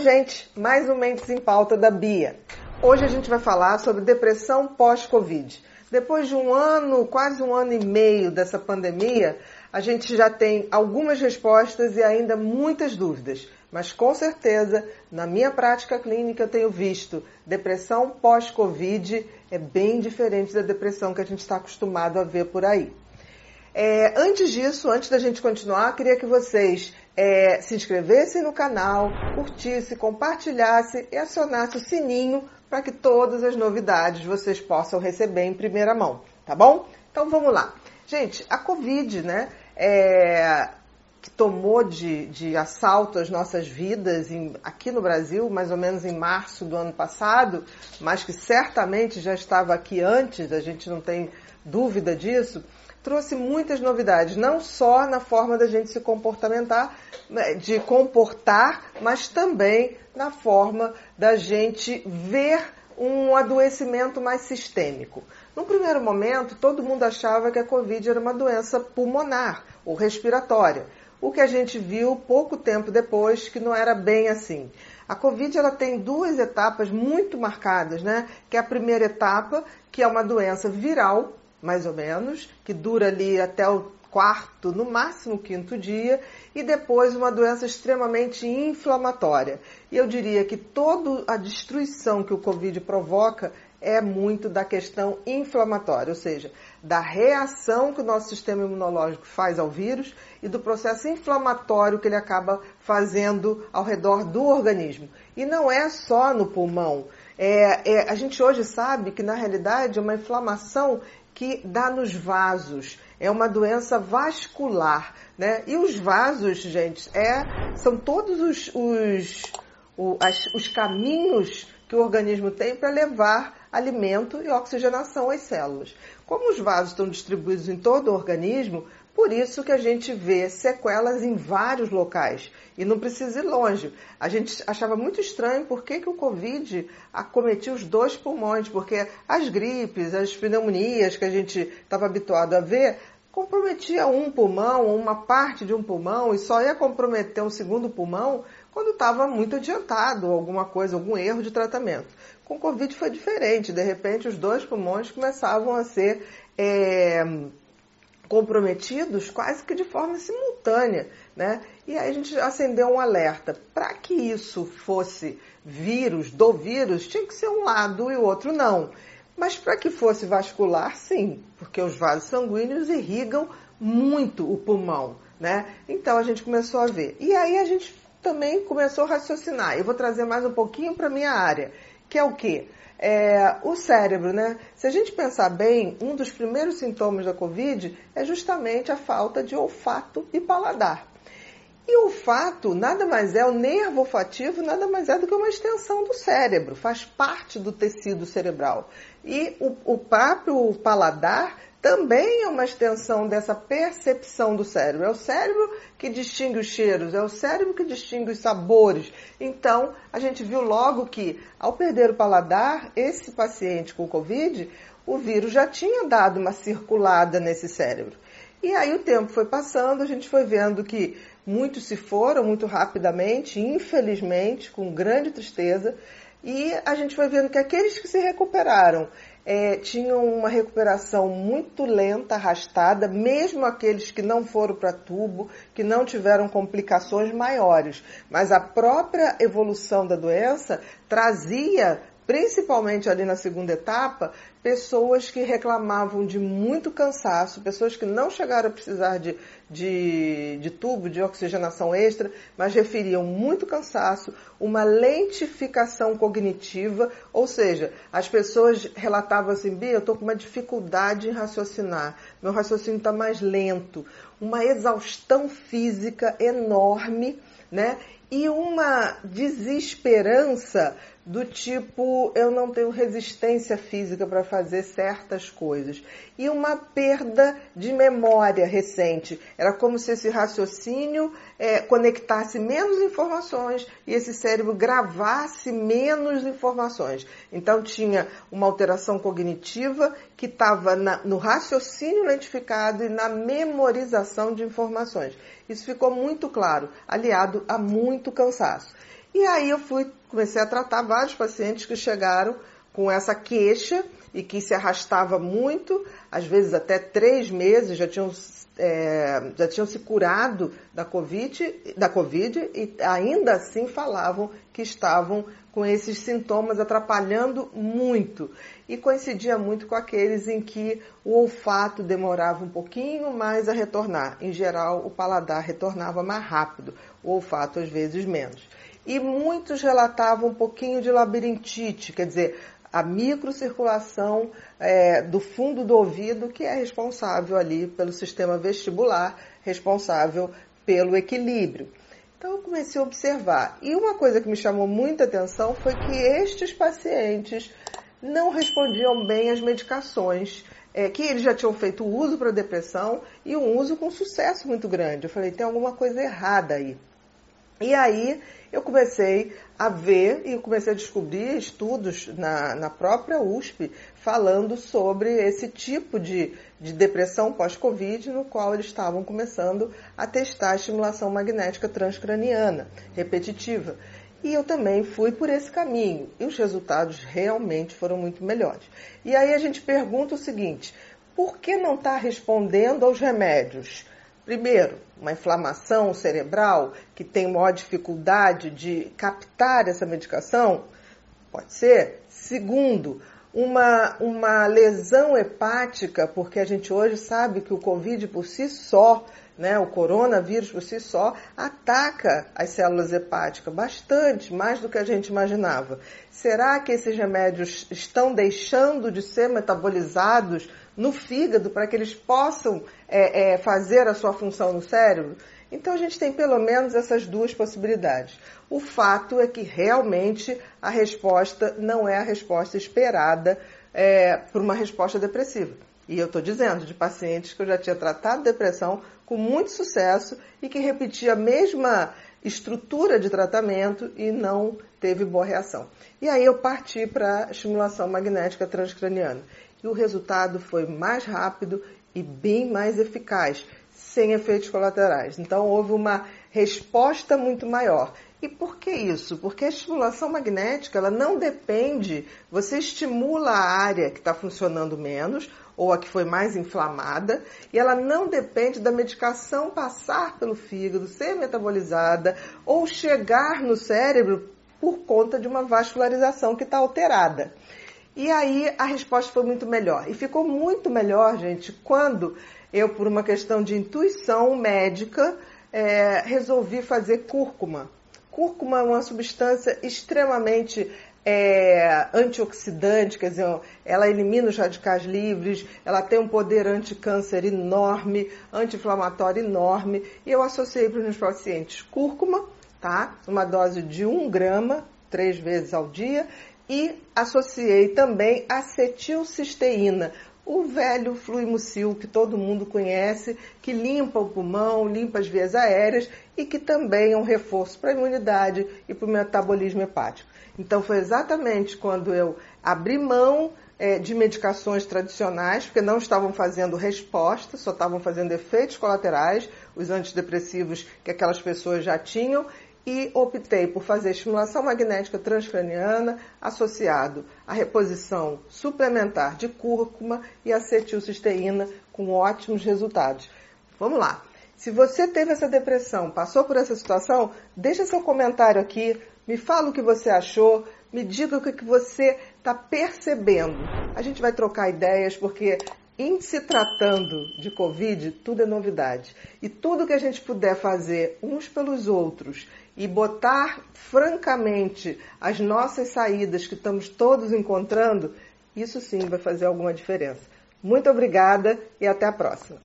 gente, mais um Mentes em Pauta da Bia. Hoje a gente vai falar sobre depressão pós-Covid. Depois de um ano, quase um ano e meio dessa pandemia, a gente já tem algumas respostas e ainda muitas dúvidas. Mas com certeza, na minha prática clínica, eu tenho visto depressão pós-Covid é bem diferente da depressão que a gente está acostumado a ver por aí. É, antes disso, antes da gente continuar, queria que vocês é, se inscrevessem no canal, curtissem, compartilhassem e acionassem o sininho para que todas as novidades vocês possam receber em primeira mão, tá bom? Então vamos lá. Gente, a Covid, né, é, que tomou de, de assalto as nossas vidas em, aqui no Brasil, mais ou menos em março do ano passado, mas que certamente já estava aqui antes, a gente não tem dúvida disso trouxe muitas novidades, não só na forma da gente se comportamentar, né, de comportar, mas também na forma da gente ver um adoecimento mais sistêmico. No primeiro momento, todo mundo achava que a Covid era uma doença pulmonar ou respiratória, o que a gente viu pouco tempo depois que não era bem assim. A Covid ela tem duas etapas muito marcadas, né? Que é a primeira etapa, que é uma doença viral, mais ou menos, que dura ali até o quarto, no máximo quinto dia, e depois uma doença extremamente inflamatória. E eu diria que toda a destruição que o Covid provoca é muito da questão inflamatória, ou seja, da reação que o nosso sistema imunológico faz ao vírus e do processo inflamatório que ele acaba fazendo ao redor do organismo. E não é só no pulmão. É, é, a gente hoje sabe que, na realidade, uma inflamação que dá nos vasos. É uma doença vascular, né? E os vasos, gente, é, são todos os, os, os, os caminhos que o organismo tem para levar alimento e oxigenação às células. Como os vasos estão distribuídos em todo o organismo, por isso que a gente vê sequelas em vários locais e não precisa ir longe. A gente achava muito estranho por que, que o Covid acometia os dois pulmões, porque as gripes, as pneumonias que a gente estava habituado a ver, comprometia um pulmão, uma parte de um pulmão e só ia comprometer um segundo pulmão quando estava muito adiantado, alguma coisa, algum erro de tratamento. Com o Covid foi diferente, de repente os dois pulmões começavam a ser é, comprometidos quase que de forma simultânea, né? E aí a gente acendeu um alerta. Para que isso fosse vírus, do vírus, tinha que ser um lado e o outro não. Mas para que fosse vascular, sim, porque os vasos sanguíneos irrigam muito o pulmão, né? Então a gente começou a ver. E aí a gente também começou a raciocinar. Eu vou trazer mais um pouquinho para minha área, que é o quê? É, o cérebro, né? Se a gente pensar bem, um dos primeiros sintomas da Covid é justamente a falta de olfato e paladar. E o olfato nada mais é, o nervo olfativo nada mais é do que uma extensão do cérebro, faz parte do tecido cerebral. E o, o próprio paladar também é uma extensão dessa percepção do cérebro. É o cérebro que distingue os cheiros, é o cérebro que distingue os sabores. Então, a gente viu logo que, ao perder o paladar, esse paciente com Covid, o vírus já tinha dado uma circulada nesse cérebro. E aí o tempo foi passando, a gente foi vendo que muitos se foram muito rapidamente, infelizmente, com grande tristeza, e a gente foi vendo que aqueles que se recuperaram é, tinham uma recuperação muito lenta, arrastada, mesmo aqueles que não foram para tubo, que não tiveram complicações maiores. Mas a própria evolução da doença trazia principalmente ali na segunda etapa, pessoas que reclamavam de muito cansaço, pessoas que não chegaram a precisar de, de, de tubo de oxigenação extra, mas referiam muito cansaço, uma lentificação cognitiva, ou seja, as pessoas relatavam assim, Bia, eu estou com uma dificuldade em raciocinar, meu raciocínio está mais lento, uma exaustão física enorme, né? E uma desesperança do tipo eu não tenho resistência física para fazer certas coisas. E uma perda de memória recente. Era como se esse raciocínio é, conectasse menos informações e esse cérebro gravasse menos informações. Então tinha uma alteração cognitiva que estava no raciocínio lentificado e na memorização de informações. Isso ficou muito claro aliado a muito cansaço E aí eu fui, comecei a tratar vários pacientes que chegaram com essa queixa e que se arrastava muito, às vezes até três meses, já tinham, é, já tinham se curado da COVID, da COVID e ainda assim falavam que estavam com esses sintomas atrapalhando muito. E coincidia muito com aqueles em que o olfato demorava um pouquinho mais a retornar. Em geral, o paladar retornava mais rápido, o olfato às vezes menos. E muitos relatavam um pouquinho de labirintite, quer dizer, a microcirculação é, do fundo do ouvido, que é responsável ali pelo sistema vestibular, responsável pelo equilíbrio. Então eu comecei a observar. E uma coisa que me chamou muita atenção foi que estes pacientes não respondiam bem às medicações, é, que eles já tinham feito uso para depressão e um uso com sucesso muito grande. Eu falei, tem alguma coisa errada aí. E aí eu comecei a ver e comecei a descobrir estudos na, na própria USP falando sobre esse tipo de, de depressão pós-Covid, no qual eles estavam começando a testar a estimulação magnética transcraniana repetitiva. E eu também fui por esse caminho. E os resultados realmente foram muito melhores. E aí a gente pergunta o seguinte: por que não está respondendo aos remédios? Primeiro, uma inflamação cerebral que tem maior dificuldade de captar essa medicação? Pode ser. Segundo, uma, uma lesão hepática, porque a gente hoje sabe que o Covid por si só, né, o coronavírus por si só, ataca as células hepáticas bastante, mais do que a gente imaginava. Será que esses remédios estão deixando de ser metabolizados no fígado para que eles possam é, é, fazer a sua função no cérebro? Então a gente tem pelo menos essas duas possibilidades. O fato é que realmente a resposta não é a resposta esperada é, por uma resposta depressiva. E eu estou dizendo de pacientes que eu já tinha tratado depressão com muito sucesso e que repetia a mesma estrutura de tratamento e não teve boa reação. E aí eu parti para a estimulação magnética transcraniana e o resultado foi mais rápido e bem mais eficaz, sem efeitos colaterais. Então houve uma resposta muito maior. E por que isso? Porque a estimulação magnética ela não depende, você estimula a área que está funcionando menos ou a que foi mais inflamada, e ela não depende da medicação passar pelo fígado, ser metabolizada ou chegar no cérebro por conta de uma vascularização que está alterada. E aí a resposta foi muito melhor. E ficou muito melhor, gente, quando eu, por uma questão de intuição médica, é, resolvi fazer cúrcuma. Cúrcuma é uma substância extremamente é, antioxidante, quer dizer, ela elimina os radicais livres, ela tem um poder anticâncer enorme, anti-inflamatório enorme, e eu associei para os meus pacientes cúrcuma, tá? Uma dose de 1 grama, três vezes ao dia, e associei também acetilcisteína, o velho fluimucil que todo mundo conhece, que limpa o pulmão, limpa as vias aéreas e que também é um reforço para a imunidade e para o metabolismo hepático. Então foi exatamente quando eu abri mão é, de medicações tradicionais, porque não estavam fazendo resposta, só estavam fazendo efeitos colaterais, os antidepressivos que aquelas pessoas já tinham, e optei por fazer estimulação magnética transcraniana associado à reposição suplementar de cúrcuma e acetilcisteína com ótimos resultados. Vamos lá. Se você teve essa depressão, passou por essa situação, deixa seu comentário aqui, me fala o que você achou, me diga o que você está percebendo. A gente vai trocar ideias porque em se tratando de Covid, tudo é novidade. E tudo que a gente puder fazer uns pelos outros e botar francamente as nossas saídas que estamos todos encontrando, isso sim vai fazer alguma diferença. Muito obrigada e até a próxima.